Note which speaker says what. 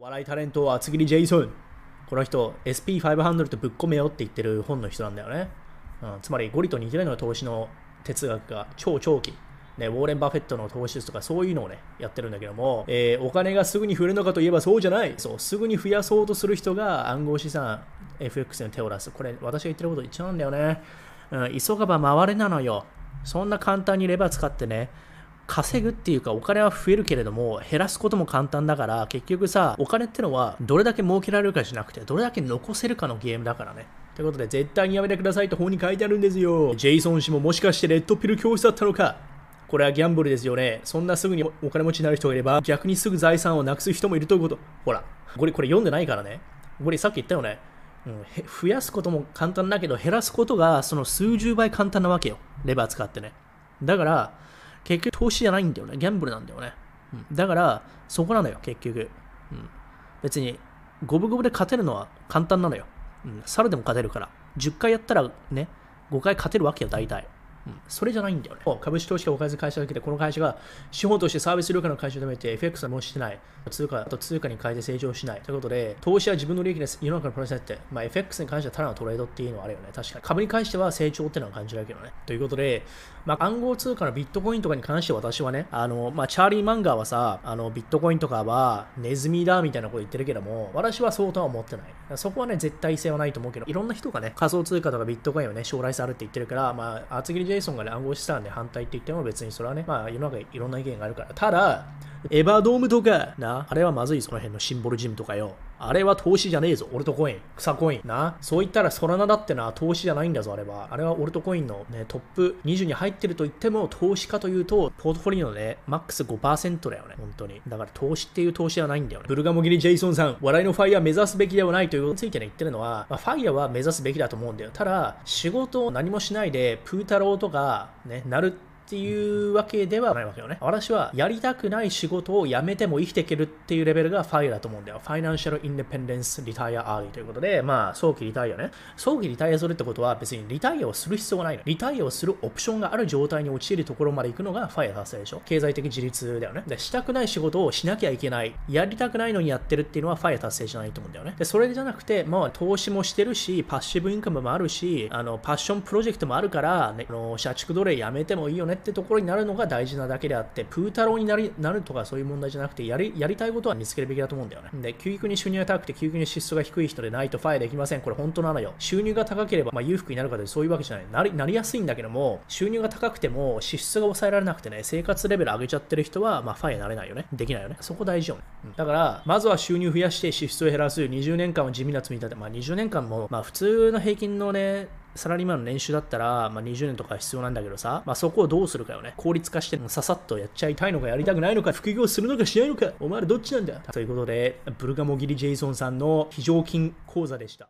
Speaker 1: 笑いタレントは厚切りジェイソンこの人 SP500 とぶっ込めよって言ってる本の人なんだよね、うん、つまりゴリと似てないのが投資の哲学が超長期ね、ウォーレン・バフェットの投資とかそういうのをね、やってるんだけども、えー、お金がすぐに増えるのかといえばそうじゃない。そう、すぐに増やそうとする人が暗号資産 FX に手を出す。これ、私が言ってること一緒なんだよね。うん、急がば回れなのよ。そんな簡単にレバー使ってね、稼ぐっていうかお金は増えるけれども減らすことも簡単だから結局さお金ってのはどれだけ儲けられるかじゃなくてどれだけ残せるかのゲームだからねということで絶対にやめてくださいと本に書いてあるんですよジェイソン氏ももしかしてレッドピル教室だったのかこれはギャンブルですよね。そんなすぐにお金持ちになる人がいれば、逆にすぐ財産をなくす人もいるということ。ほら、これこれ読んでないからね。これさっき言ったよね。うん、増やすことも簡単だけど、減らすことがその数十倍簡単なわけよ。レバー使ってね。だから、結局投資じゃないんだよね。ギャンブルなんだよね。うん、だから、そこなのよ、結局。うん、別に、五分五分で勝てるのは簡単なのよ。うん、猿でも勝てるから。10回やったらね、5回勝てるわけよ、大体。うん、それじゃないんだよね。株式投資家を置かず会社だけで、この会社が資本としてサービス料金の会社を止めて FX はもうしてない。通貨と通貨に変えて成長しない。ということで、投資は自分の利益です。世の中のプロセスって、まあ、FX に関してはただのトレードっていうのはあるよね。確かに。株に関しては成長っていうのは感じるけどね。ということで、まあ、暗号通貨のビットコインとかに関して私はね、あの、まあ、チャーリー・マンガーはさ、あの、ビットコインとかはネズミだみたいなこと言ってるけども、私はそうとは思ってない。そこはね、絶対性はないと思うけど、いろんな人がね、仮想通貨とかビットコインをね、将来性あるって言ってるから、まあ、厚切りジェイソンがね、暗号資産で反対って言っても別にそれはね、まあ世の中いろんな意見があるから。ただ、エヴァドームとか、な、あれはまずい、その辺のシンボルジムとかよ。あれは投資じゃねえぞ。オルトコイン、草コイン。な。そう言ったらソラナだってな、投資じゃないんだぞ、あれは。あれはオルトコインのね、トップ20に入ってると言っても、投資家というと、ポートフォリオのね、マックス5%だよね。本当に。だから投資っていう投資じゃないんだよね。ブルガモギリ・ジェイソンさん、笑いのファイヤー目指すべきではないということについてね、言ってるのは、まあ、ファFIREは目指すべきだと思うんだよ。ただ、仕事を何もしないで、プータローとか、ね、なるっていうわけではないわけよね。私はやりたくない仕事を辞めても生きていけるっていうレベルが FIREだと思うんだよ。 Financial Independence Retire Early ということで、まあ、早期リタイアね。早期リタイアするってことは別にリタイアをする必要がないの。リタイアをするオプションがある状態に陥るところまで行くのが FIRE達成でしょ。経済的自立だよね。で、したくない仕事をしなきゃいけない。やりたくないのにやってるっていうのは FIRE達成じゃないと思うんだよね。で、それじゃなくて、まあ、投資もしてるし、 passive income もあるし、あの、 passion project もあるから、ね、あの社畜奴隷やめてもいいよねってところになるのが大事なだけであって、プータローになりなるとかそういう問題じゃなくてやり、やりたいことは見つけるべきだと思うんだよね。で、急激に収入が高くて、急激に支出が低い人でないとファイできません。これ本当なのよ。収入が高ければ、まあ、裕福になるかというそういうわけじゃない。なりなりやすいんだけども、収入が高くても支出が抑えられなくてね、生活レベル上げちゃってる人は、まあ、ファイになれないよね。できないよね。そこ大事よね。うんだから、まずは収入増やして支出を減らす。20年間は地味な積み立て。まあ、20年間も、まあ、普通の平均のね、サラリーマンの年収だったら、まあ、20年とか必要なんだけどさ、まあ、そこをどうするかよね。効率化してささっとやっちゃいたいのかやりたくないのか、副業するのかしないのか、お前らどっちなんだということで、ブルガモギリ・ジェイソンさんの非常勤講座でした。